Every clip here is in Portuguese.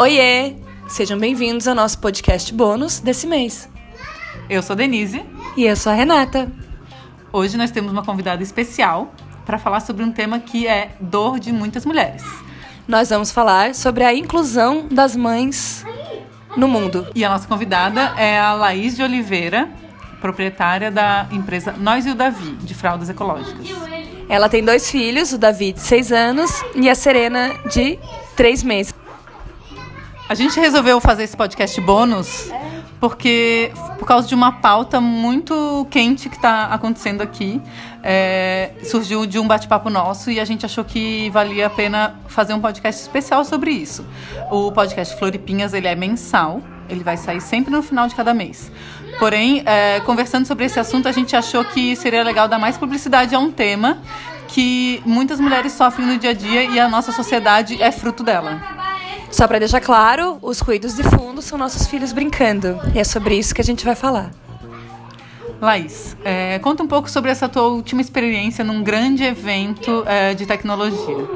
Oiê! Sejam bem-vindos ao nosso podcast bônus desse mês. Eu sou Denise. E eu sou a Renata. Hoje nós temos uma convidada especial para falar sobre um tema que é dor de muitas mulheres. Nós vamos falar sobre a inclusão das mães no mundo. E a nossa convidada é a Laís de Oliveira, proprietária da empresa Nós e o Davi, de fraldas ecológicas. Ela tem dois filhos, o Davi de 6 anos e a Serena de 3 meses. A gente resolveu fazer esse podcast bônus porque por causa de uma pauta muito quente que está acontecendo aqui, é, surgiu de um bate-papo nosso e a gente achou que valia a pena fazer um podcast especial sobre isso. O podcast Floripinhas ele é mensal, ele vai sair sempre no final de cada mês. Porém, é, conversando sobre esse assunto, a gente achou que seria legal dar mais publicidade a um tema que muitas mulheres sofrem no dia a dia e a nossa sociedade é fruto dela. Só para deixar claro, os ruídos de fundo são nossos filhos brincando. E é sobre isso que a gente vai falar. Laís, é, conta um pouco sobre essa tua última experiência num grande evento é, de tecnologia.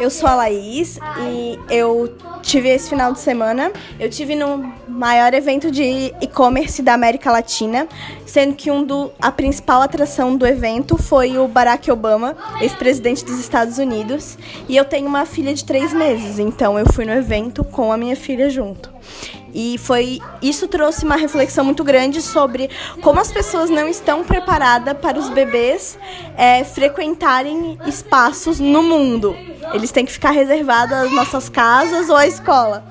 Eu sou a Laís e eu tive esse final de semana. Eu tive no maior evento de e-commerce da América Latina, sendo que um do, a principal atração do evento foi o Barack Obama, ex-presidente dos Estados Unidos. E eu tenho uma filha de três meses, então eu fui no evento com a minha filha junto. E foi isso trouxe uma reflexão muito grande sobre como as pessoas não estão preparadas para os bebês é, frequentarem espaços no mundo. Eles têm que ficar reservados às nossas casas ou à escola.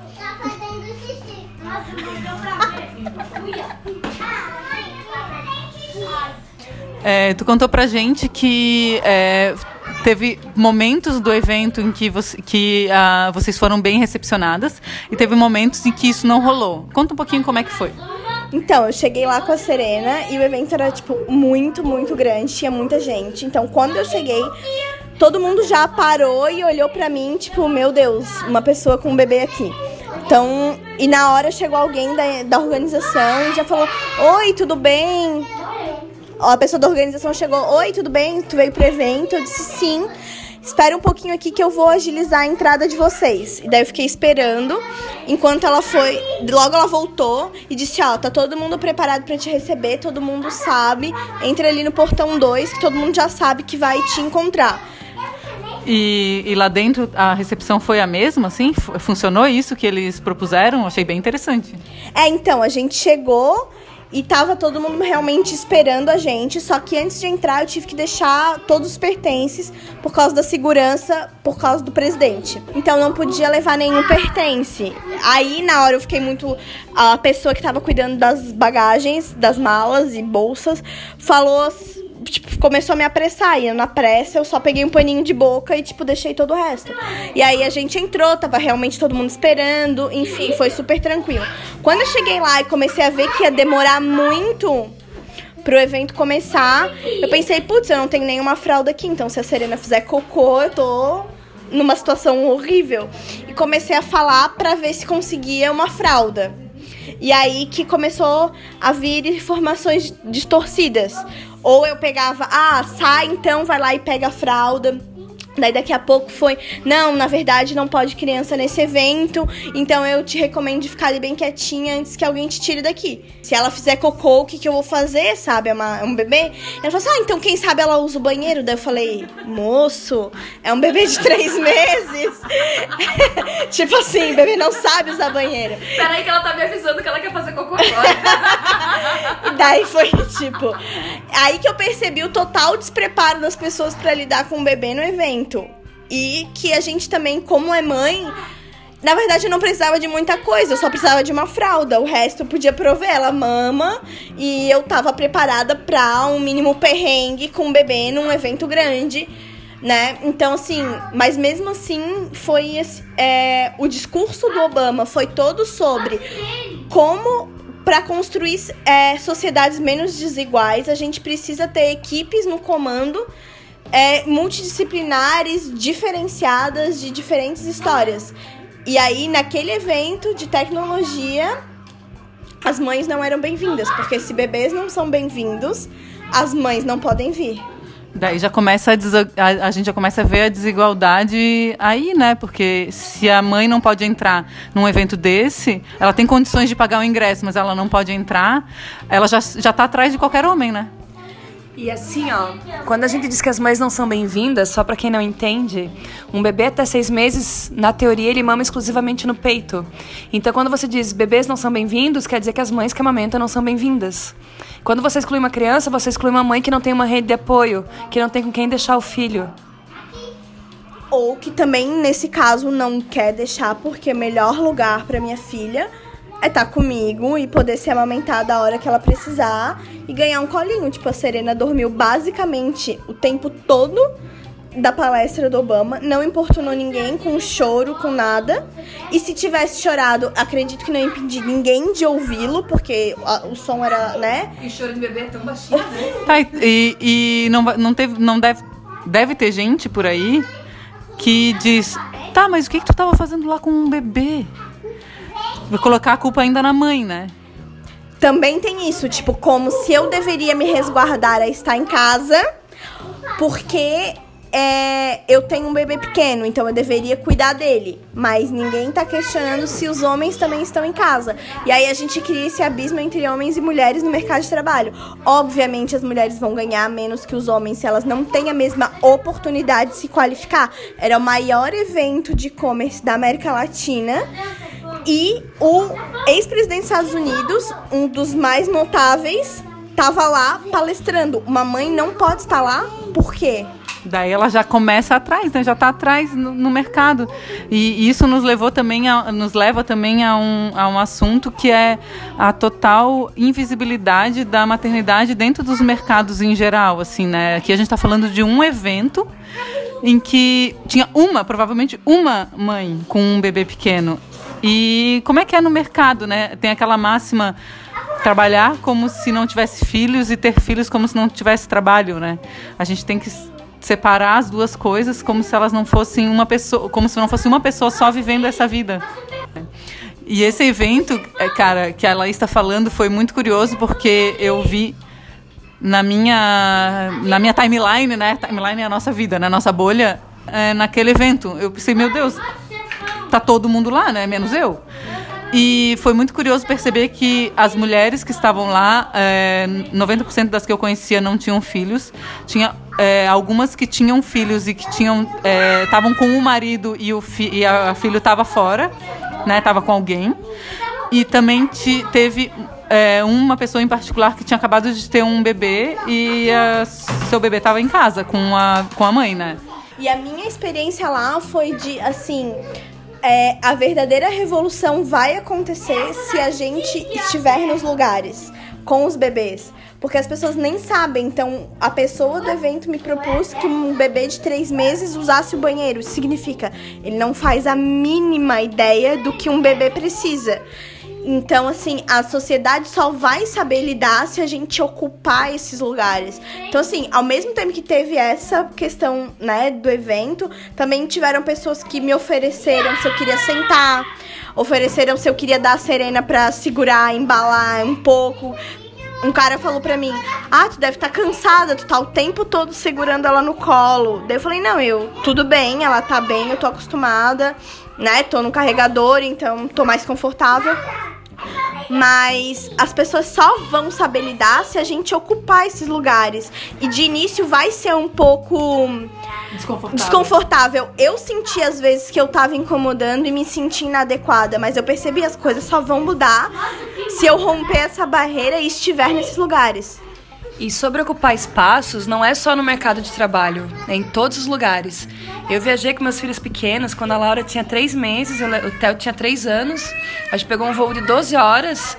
É, tu contou pra gente que é, teve momentos do evento em que, você, que uh, vocês foram bem recepcionadas e teve momentos em que isso não rolou. Conta um pouquinho como é que foi. Então, eu cheguei lá com a Serena e o evento era, tipo, muito, muito grande, tinha muita gente. Então, quando eu cheguei, todo mundo já parou e olhou pra mim, tipo, meu Deus, uma pessoa com um bebê aqui. Então, e na hora chegou alguém da, da organização e já falou: Oi, tudo bem? A pessoa da organização chegou: Oi, tudo bem? Tu veio pro evento? Eu disse: Sim. Espera um pouquinho aqui que eu vou agilizar a entrada de vocês. E daí eu fiquei esperando, enquanto ela foi. Logo ela voltou e disse: Ó, tá todo mundo preparado para te receber, todo mundo sabe. Entra ali no portão 2, que todo mundo já sabe que vai te encontrar. E, e, lá dentro a recepção foi a mesma, assim? Funcionou isso que eles propuseram? Achei bem interessante. É, então, a gente chegou e tava todo mundo realmente esperando a gente. Só que antes de entrar eu tive que deixar todos os pertences por causa da segurança, por causa do presidente. Então não podia levar nenhum pertence. Aí na hora eu fiquei muito. A pessoa que tava cuidando das bagagens, das malas e bolsas, falou tipo, começou a me apressar. E na pressa eu só peguei um paninho de boca e, tipo, deixei todo o resto. E aí a gente entrou, tava realmente todo mundo esperando. Enfim, foi super tranquilo. Quando eu cheguei lá e comecei a ver que ia demorar muito pro evento começar, eu pensei, putz, eu não tenho nenhuma fralda aqui, então se a Serena fizer cocô, eu tô numa situação horrível. E comecei a falar para ver se conseguia uma fralda. E aí que começou a vir informações distorcidas. Ou eu pegava, ah, sai então, vai lá e pega a fralda. Daí daqui a pouco foi, não, na verdade não pode criança nesse evento, então eu te recomendo de ficar ali bem quietinha antes que alguém te tire daqui. Se ela fizer cocô, o que, que eu vou fazer, sabe? É, uma, é um bebê. Ela falou assim, ah, então quem sabe ela usa o banheiro? Daí eu falei, moço, é um bebê de três meses. tipo assim, bebê não sabe usar banheiro. Peraí que ela tá me avisando que ela quer fazer cocô agora. e daí foi tipo, aí que eu percebi o total despreparo das pessoas para lidar com o bebê no evento muito. E que a gente também, como é mãe, na verdade não precisava de muita coisa, eu só precisava de uma fralda. O resto eu podia prover. Ela mama e eu tava preparada pra um mínimo perrengue com o bebê num evento grande. Né? Então, assim, mas mesmo assim, foi esse, é, o discurso do Obama foi todo sobre como para construir é, sociedades menos desiguais, a gente precisa ter equipes no comando é, multidisciplinares, diferenciadas de diferentes histórias. E aí, naquele evento de tecnologia, as mães não eram bem-vindas, porque se bebês não são bem-vindos, as mães não podem vir. Daí já começa a, a, a, gente já começa a ver a desigualdade aí, né? Porque se a mãe não pode entrar num evento desse, ela tem condições de pagar o ingresso, mas ela não pode entrar, ela já, já tá atrás de qualquer homem, né? E assim, ó, quando a gente diz que as mães não são bem-vindas, só para quem não entende, um bebê até seis meses, na teoria, ele mama exclusivamente no peito. Então, quando você diz bebês não são bem-vindos, quer dizer que as mães que amamentam não são bem-vindas. Quando você exclui uma criança, você exclui uma mãe que não tem uma rede de apoio, que não tem com quem deixar o filho. Ou que também, nesse caso, não quer deixar porque é melhor lugar para minha filha é estar tá comigo e poder ser amamentada a hora que ela precisar e ganhar um colinho. Tipo, a Serena dormiu basicamente o tempo todo da palestra do Obama, não importunou ninguém com choro, com nada. E se tivesse chorado, acredito que não impedi ninguém de ouvi-lo, porque a, o som era, né? E choro de bebê é tão baixinho, né? Tá, e, e não, não, teve, não deve, deve ter gente por aí que diz: tá, mas o que, que tu tava fazendo lá com um bebê? Vou colocar a culpa ainda na mãe, né? Também tem isso, tipo, como se eu deveria me resguardar a estar em casa, porque é, eu tenho um bebê pequeno, então eu deveria cuidar dele. Mas ninguém tá questionando se os homens também estão em casa. E aí a gente cria esse abismo entre homens e mulheres no mercado de trabalho. Obviamente as mulheres vão ganhar menos que os homens se elas não têm a mesma oportunidade de se qualificar. Era o maior evento de e-commerce da América Latina. E o ex-presidente dos Estados Unidos, um dos mais notáveis, estava lá palestrando. Uma mãe não pode estar lá, por quê? Daí ela já começa atrás, né? já está atrás no, no, mercado. E isso nos levou também a, nos leva também a um, a um assunto que é a total invisibilidade da maternidade dentro dos mercados em geral. Assim, né? Aqui a gente está falando de um evento em que tinha uma, provavelmente uma mãe com um bebê pequeno. E como é que é no mercado, né? Tem aquela máxima trabalhar como se não tivesse filhos e ter filhos como se não tivesse trabalho, né? A gente tem que separar as duas coisas como se elas não fossem uma pessoa, como se não fosse uma pessoa só vivendo essa vida. E esse evento, é, cara, que a Laís está falando foi muito curioso porque eu vi na minha na minha timeline, né? Timeline é a nossa vida, né? Nossa bolha é, naquele evento. Eu pensei, meu Deus, tá todo mundo lá, né? Menos eu. E foi muito curioso perceber que as mulheres que estavam lá, é, 90% das que eu conhecia não tinham filhos. Tinha é, algumas que tinham filhos e que tinham estavam é, com o marido e o fi, e a, a filho estava fora, né? Tava com alguém. E também te, teve uma pessoa em particular que tinha acabado de ter um bebê e a, seu bebê estava em casa com a, com a mãe, né? E a minha experiência lá foi de, assim, é, a verdadeira revolução vai acontecer se a gente estiver nos lugares com os bebês. Porque as pessoas nem sabem. Então, a pessoa do evento me propôs que um bebê de três meses usasse o banheiro. Significa, ele não faz a mínima ideia do que um bebê precisa. Então, assim, a sociedade só vai saber lidar se a gente ocupar esses lugares. Então, assim, ao mesmo tempo que teve essa questão, né, do evento, também tiveram pessoas que me ofereceram se eu queria sentar, ofereceram se eu queria dar a serena pra segurar, embalar um pouco. Um cara falou pra mim: Ah, tu deve estar tá cansada, tu tá o tempo todo segurando ela no colo. Daí eu falei: Não, eu, tudo bem, ela tá bem, eu tô acostumada, né? Tô no carregador, então tô mais confortável. Mas as pessoas só vão saber lidar se a gente ocupar esses lugares. E de início vai ser um pouco desconfortável. desconfortável. Eu senti às vezes que eu tava incomodando e me senti inadequada, mas eu percebi as coisas só vão mudar se eu romper essa barreira e estiver nesses lugares. E sobre ocupar espaços, não é só no mercado de trabalho, é em todos os lugares. Eu viajei com meus filhos pequenos quando a Laura tinha três meses, o Theo tinha três anos. A gente pegou um voo de 12 horas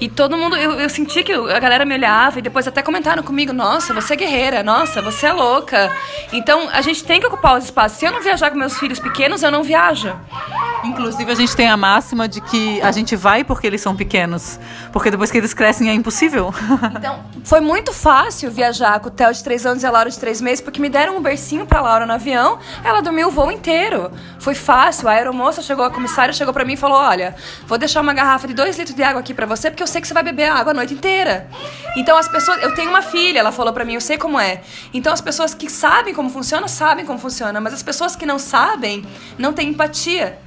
e todo mundo, eu, eu senti que a galera me olhava e depois até comentaram comigo: Nossa, você é guerreira, nossa, você é louca. Então a gente tem que ocupar os espaços. Se eu não viajar com meus filhos pequenos, eu não viajo. Inclusive, a gente tem a máxima de que a gente vai porque eles são pequenos. Porque depois que eles crescem é impossível. Então, foi muito fácil viajar com o Theo de 3 anos e a Laura de 3 meses, porque me deram um bercinho pra Laura no avião, ela dormiu o voo inteiro. Foi fácil. A aeromoça chegou, a comissária chegou pra mim e falou: Olha, vou deixar uma garrafa de 2 litros de água aqui pra você, porque eu sei que você vai beber água a noite inteira. Então, as pessoas. Eu tenho uma filha, ela falou pra mim, eu sei como é. Então, as pessoas que sabem como funciona, sabem como funciona, mas as pessoas que não sabem, não têm empatia.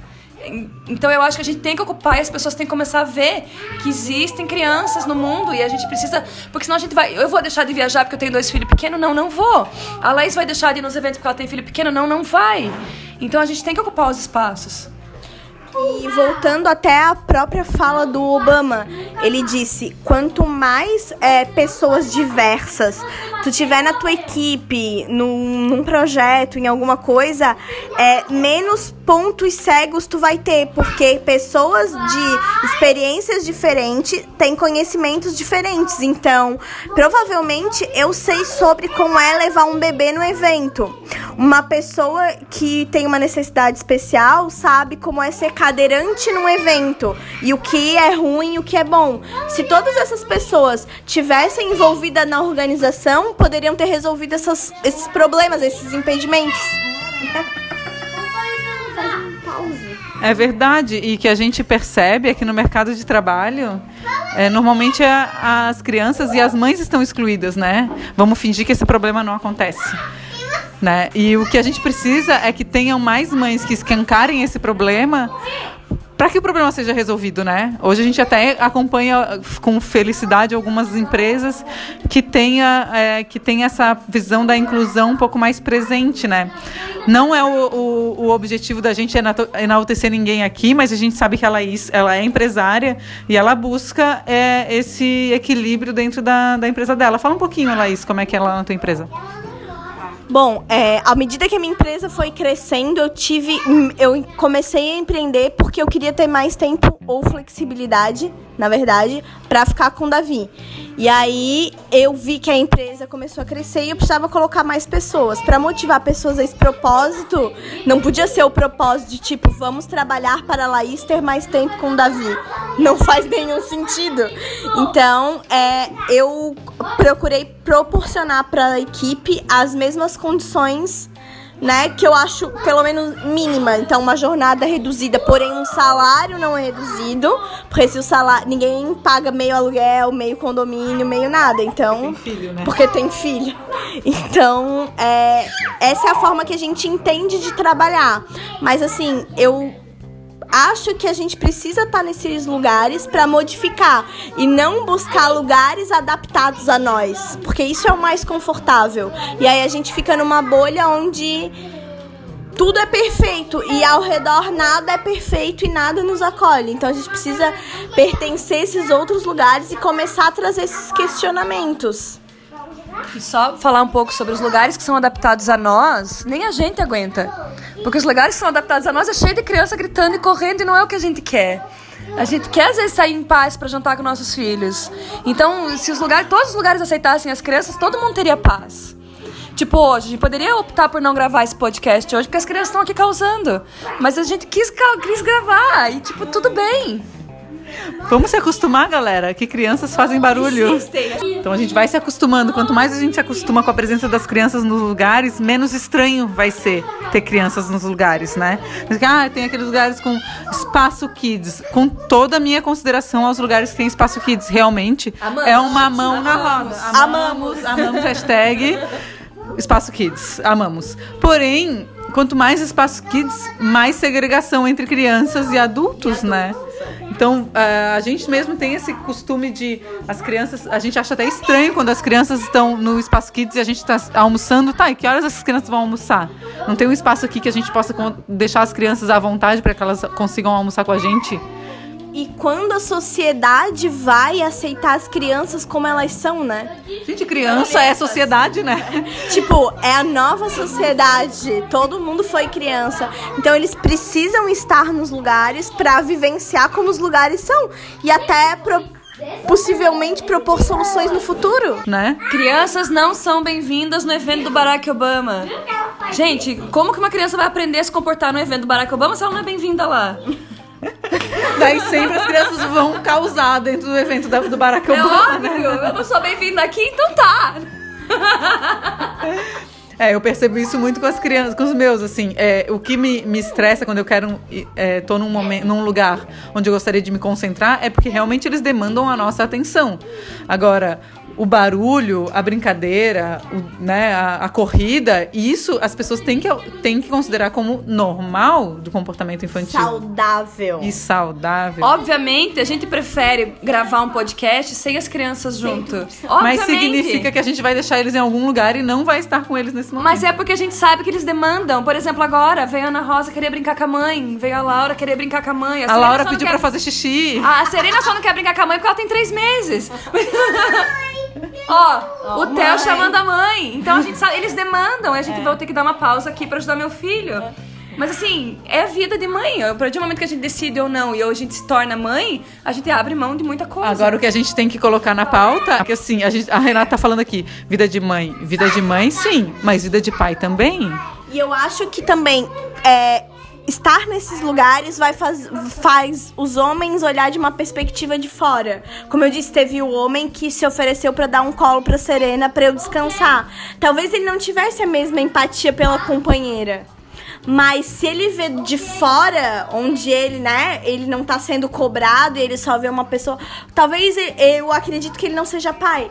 Então eu acho que a gente tem que ocupar e as pessoas têm que começar a ver que existem crianças no mundo e a gente precisa. Porque senão a gente vai. Eu vou deixar de viajar porque eu tenho dois filhos pequenos? Não, não vou. A Laís vai deixar de ir nos eventos porque ela tem filho pequeno? Não, não vai. Então a gente tem que ocupar os espaços. E voltando até a própria fala do Obama, ele disse: quanto mais é, pessoas diversas tu tiver na tua equipe, num, num projeto, em alguma coisa, é, menos pontos cegos tu vai ter, porque pessoas de experiências diferentes têm conhecimentos diferentes. Então, provavelmente eu sei sobre como é levar um bebê no evento. Uma pessoa que tem uma necessidade especial sabe como é ser cadeirante num evento e o que é ruim e o que é bom. Se todas essas pessoas tivessem envolvida na organização, poderiam ter resolvido essas, esses problemas, esses impedimentos. É verdade, e que a gente percebe aqui no mercado de trabalho, é, normalmente a, as crianças e as mães estão excluídas, né? Vamos fingir que esse problema não acontece. Né? E o que a gente precisa é que tenham mais mães que escancarem esse problema para que o problema seja resolvido, né? Hoje a gente até acompanha com felicidade algumas empresas que tenha é, que tem essa visão da inclusão um pouco mais presente, né? Não é o, o, o objetivo da gente enaltecer ninguém aqui, mas a gente sabe que ela, é ela é empresária e ela busca é, esse equilíbrio dentro da, da empresa dela. Fala um pouquinho, Laís, como é que é lá na tua empresa. Bom, é, à medida que a minha empresa foi crescendo, eu tive. Eu comecei a empreender porque eu queria ter mais tempo ou flexibilidade, na verdade, para ficar com Davi. E aí eu vi que a empresa começou a crescer e eu precisava colocar mais pessoas. Para motivar pessoas a esse propósito, não podia ser o propósito de tipo, vamos trabalhar para Laís ter mais tempo com Davi. Não faz nenhum sentido. Então, é, eu procurei proporcionar para a equipe as mesmas condições né, que eu acho pelo menos mínima. Então, uma jornada reduzida, porém um salário não é reduzido, porque se o salário ninguém paga meio aluguel, meio condomínio, meio nada. Então, porque tem filho, né? Porque tem filho. Então, é, essa é a forma que a gente entende de trabalhar. Mas assim, eu acho que a gente precisa estar tá nesses lugares para modificar e não buscar lugares adaptados a nós, porque isso é o mais confortável. E aí a gente fica numa bolha onde tudo é perfeito e ao redor nada é perfeito e nada nos acolhe. Então a gente precisa pertencer a esses outros lugares e começar a trazer esses questionamentos. Só falar um pouco sobre os lugares que são adaptados a nós, nem a gente aguenta. Porque os lugares que são adaptados a nós é cheio de criança gritando e correndo e não é o que a gente quer. A gente quer às vezes sair em paz para jantar com nossos filhos. Então, se os lugares, todos os lugares aceitassem as crianças, todo mundo teria paz. Tipo, hoje, a gente poderia optar por não gravar esse podcast hoje, porque as crianças estão aqui causando. Mas a gente quis, quis gravar e, tipo, tudo bem. Vamos se acostumar, galera, que crianças fazem barulho. Então a gente vai se acostumando. Quanto mais a gente se acostuma com a presença das crianças nos lugares, menos estranho vai ser ter crianças nos lugares, né? Ah, tem aqueles lugares com espaço kids. Com toda a minha consideração aos lugares que tem espaço kids, realmente amamos, é uma mão na roda. Amamos, amamos, amamos hashtag espaço kids. Amamos. Porém, quanto mais espaço kids, mais segregação entre crianças e adultos, né? Então, uh, a gente mesmo tem esse costume de as crianças, a gente acha até estranho quando as crianças estão no espaço kids e a gente está almoçando, tá? E que horas essas crianças vão almoçar? Não tem um espaço aqui que a gente possa deixar as crianças à vontade para que elas consigam almoçar com a gente? E quando a sociedade vai aceitar as crianças como elas são, né? Gente, criança é sociedade, né? tipo, é a nova sociedade. Todo mundo foi criança. Então eles precisam estar nos lugares para vivenciar como os lugares são. E até pro possivelmente propor soluções no futuro, né? Crianças não são bem-vindas no evento do Barack Obama. Gente, como que uma criança vai aprender a se comportar no evento do Barack Obama se ela não é bem-vinda lá? Daí sempre as crianças vão causar dentro do evento do Barack É Obama, né? óbvio, eu não sou bem-vinda aqui, então tá. É, eu percebo isso muito com as crianças, com os meus, assim. É, o que me, me estressa quando eu quero. É, tô num, momento, num lugar onde eu gostaria de me concentrar é porque realmente eles demandam a nossa atenção. Agora, o barulho, a brincadeira, o- né, a, a corrida, isso as pessoas têm que, têm que considerar como normal do comportamento infantil. Saudável. E saudável. Obviamente, a gente prefere gravar um podcast sem as crianças junto. Obviamente. Mas significa que a gente vai deixar eles em algum lugar e não vai estar com eles nesse momento. Mas é porque a gente sabe que eles demandam. Por exemplo, agora veio a Ana Rosa querer brincar com a mãe, veio a Laura querer brincar com a mãe. a Serena Laura pediu quer- pra fazer xixi. A Serena só não quer brincar com a mãe porque ela tem três meses. Ó, o Theo chamando a mãe. Então a gente sabe, eles demandam. A gente vai ter que dar uma pausa aqui pra ajudar meu filho. Mas assim, é a vida de mãe. A partir do momento que a gente decide ou não e ou a gente se torna mãe, a gente abre mão de muita coisa. Agora o que a gente tem que colocar na pauta é que assim, a, gente, a Renata tá falando aqui, vida de mãe. Vida de mãe, sim, mas vida de pai também. E eu acho que também é, estar nesses lugares vai faz, faz os homens olhar de uma perspectiva de fora. Como eu disse, teve o homem que se ofereceu pra dar um colo pra Serena pra eu descansar. Talvez ele não tivesse a mesma empatia pela companheira. Mas se ele vê de fora, onde ele, né, ele não tá sendo cobrado e ele só vê uma pessoa. Talvez eu acredito que ele não seja pai.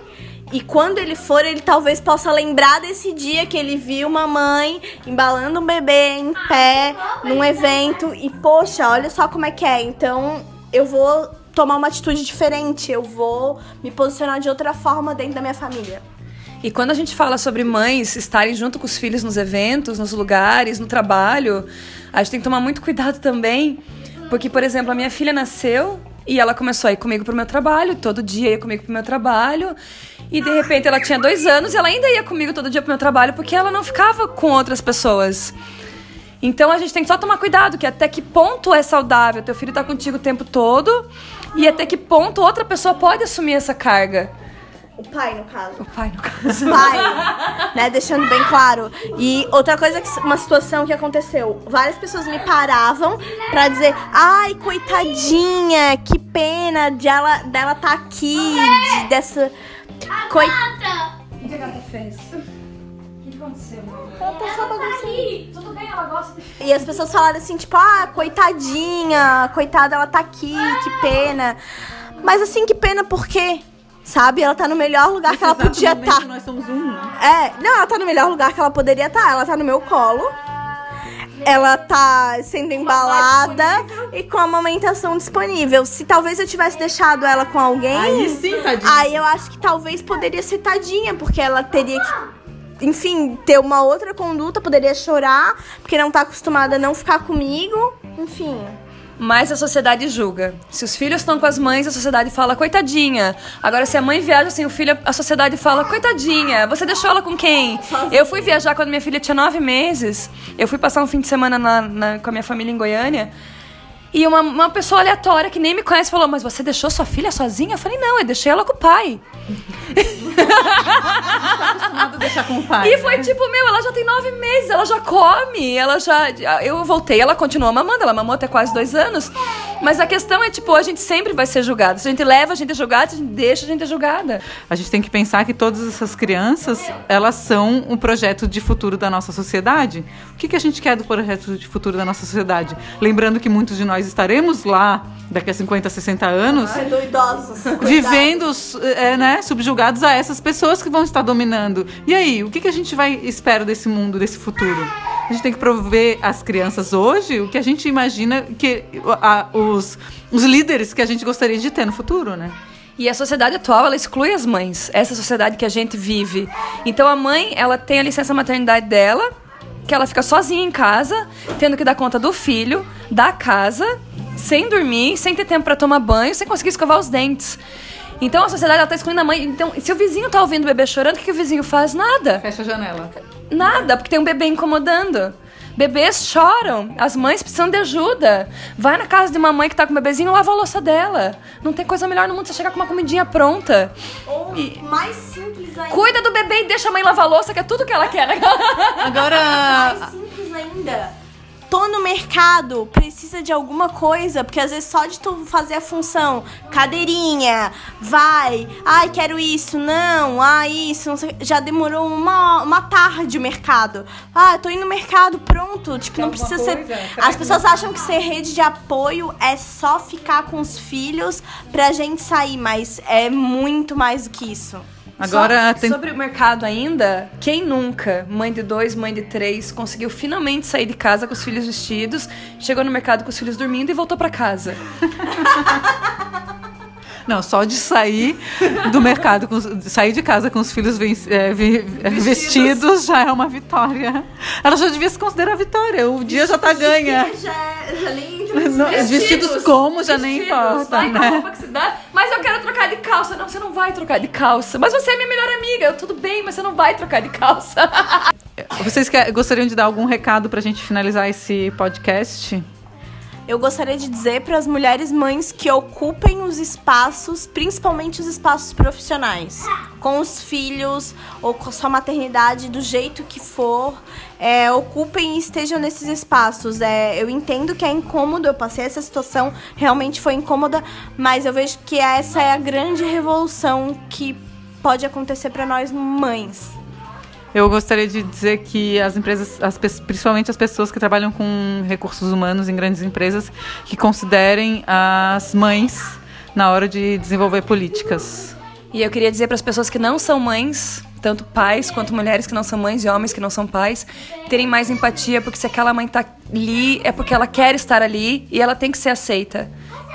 E quando ele for, ele talvez possa lembrar desse dia que ele viu uma mãe embalando um bebê em pé num evento e poxa, olha só como é que é. Então, eu vou tomar uma atitude diferente, eu vou me posicionar de outra forma dentro da minha família. E quando a gente fala sobre mães estarem junto com os filhos nos eventos, nos lugares, no trabalho, a gente tem que tomar muito cuidado também. Porque, por exemplo, a minha filha nasceu e ela começou a ir comigo pro meu trabalho, todo dia ia comigo pro meu trabalho. E de repente ela tinha dois anos e ela ainda ia comigo todo dia pro meu trabalho porque ela não ficava com outras pessoas. Então a gente tem que só tomar cuidado, que até que ponto é saudável teu filho tá contigo o tempo todo e até que ponto outra pessoa pode assumir essa carga. O pai, no caso. O pai, no caso. pai, né? Deixando bem claro. E outra coisa, que uma situação que aconteceu. Várias pessoas me paravam pra dizer, ai, coitadinha, que pena de ela, dela tá aqui, de- dessa... Coi... O que a gata fez? O que aconteceu? Ela tá só bagunçando. Tudo bem, ela gosta de... E as pessoas falaram assim, tipo, ah, coitadinha, coitada, ela tá aqui, que pena. Mas assim, que pena por quê? Sabe? Ela tá no melhor lugar que ela podia estar. Nós somos um. né? É, não, ela tá no melhor lugar que ela poderia estar. Ela tá no meu colo. Ela tá sendo embalada e com a amamentação disponível. Se talvez eu tivesse deixado ela com alguém. Aí sim, tadinha. Aí eu acho que talvez poderia ser tadinha, porque ela teria que, enfim, ter uma outra conduta, poderia chorar, porque não tá acostumada a não ficar comigo. Enfim. Mas a sociedade julga. Se os filhos estão com as mães, a sociedade fala, coitadinha. Agora, se a mãe viaja sem o filho, a sociedade fala, coitadinha, você deixou ela com quem? Eu fui viajar quando minha filha tinha nove meses. Eu fui passar um fim de semana na- na- com a minha família em Goiânia. E uma, uma pessoa aleatória que nem me conhece falou, mas você deixou sua filha sozinha? Eu falei, não, eu deixei ela com o pai. A deixar com o pai. E foi tipo, meu, ela já tem nove meses, ela já come, ela já. Eu voltei, ela continuou mamando, ela mamou até quase dois anos. Mas a questão é, tipo, a gente sempre vai ser julgada. Se a gente leva, a gente é julgada, se a gente deixa, a gente é julgada. A gente tem que pensar que todas essas crianças, elas são um projeto de futuro da nossa sociedade. O que, que a gente quer do projeto de futuro da nossa sociedade? Lembrando que muitos de nós estaremos lá daqui a 50, 60 anos, Sendo idosos. vivendo é, né, subjugados a essas pessoas que vão estar dominando. E aí, o que, que a gente vai espera desse mundo, desse futuro? A gente tem que prover às crianças hoje o que a gente imagina que a- os, os líderes que a gente gostaria de ter no futuro, né? E a sociedade atual, ela exclui as mães. Essa sociedade que a gente vive. Então a mãe, ela tem a licença maternidade dela, que ela fica sozinha em casa, tendo que dar conta do filho, da casa, sem dormir, sem ter tempo pra tomar banho, sem conseguir escovar os dentes. Então a sociedade ela tá excluindo a mãe. Então, se o vizinho tá ouvindo o bebê chorando, o que, que o vizinho faz? Nada. Fecha a janela. Nada, porque tem um bebê incomodando. Bebês choram, as mães precisam de ajuda. Vai na casa de uma mãe que tá com um bebezinho, lava a louça dela. Não tem coisa melhor no mundo você chegar com uma comidinha pronta. Ou mais simples ainda. Cuida do bebê e deixa a mãe lavar a louça, que é tudo que ela quer, né? Agora, mais simples ainda. Tô no mercado, precisa de alguma coisa, porque às vezes só de tu fazer a função, cadeirinha, vai, ai, quero isso, não, ai, isso, não sei, já demorou uma, uma tarde o mercado. Ah, tô indo no mercado, pronto, tipo, não precisa ser. Será As pessoas acham que ser rede de apoio é só ficar com os filhos pra gente sair, mas é muito mais do que isso. Agora So- tem. Sobre o mercado ainda, quem nunca, mãe de dois, mãe de três, conseguiu finalmente sair de casa com os filhos vestidos, chegou no mercado com os filhos dormindo e voltou pra casa? Não, só de sair do mercado, com, os- sair de casa com os filhos ven- é, vi- é, vestidos. já é uma vitória. Ela já devia se considerar vitória. O dia já tá ganha. Já, já nem Não, vestidos, como já nem Vestidos, importa, vai né? roupa que se dá, mas eu quero trocar de calça. Não, você não vai trocar de calça. Mas você é minha melhor amiga. Eu, tudo bem, mas você não vai trocar de calça. Vocês quer- gostariam de dar algum recado pra gente finalizar esse podcast? Eu gostaria de dizer para as mulheres mães que ocupem os espaços, principalmente os espaços profissionais, com os filhos ou com sua maternidade, do jeito que for, é, ocupem e estejam nesses espaços. É, eu entendo que é incômodo, eu passei essa situação, realmente foi incômoda, mas eu vejo que essa é a grande revolução que pode acontecer para nós mães. Eu gostaria de dizer que as empresas, as principalmente as pessoas que trabalham com recursos humanos em grandes empresas, que considerem as mães na hora de desenvolver políticas. E eu queria dizer para as pessoas que não são mães, tanto pais quanto mulheres que não são mães e homens que não são pais, terem mais empatia, porque se aquela mãe tá ali é porque ela quer estar ali e ela tem que ser aceita.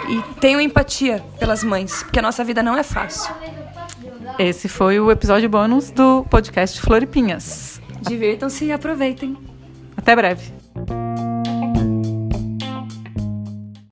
E tenham empatia pelas mães, porque a nossa vida não é fácil. Esse foi o episódio bônus do podcast Floripinhas. Divirtam-se e aproveitem. Até breve.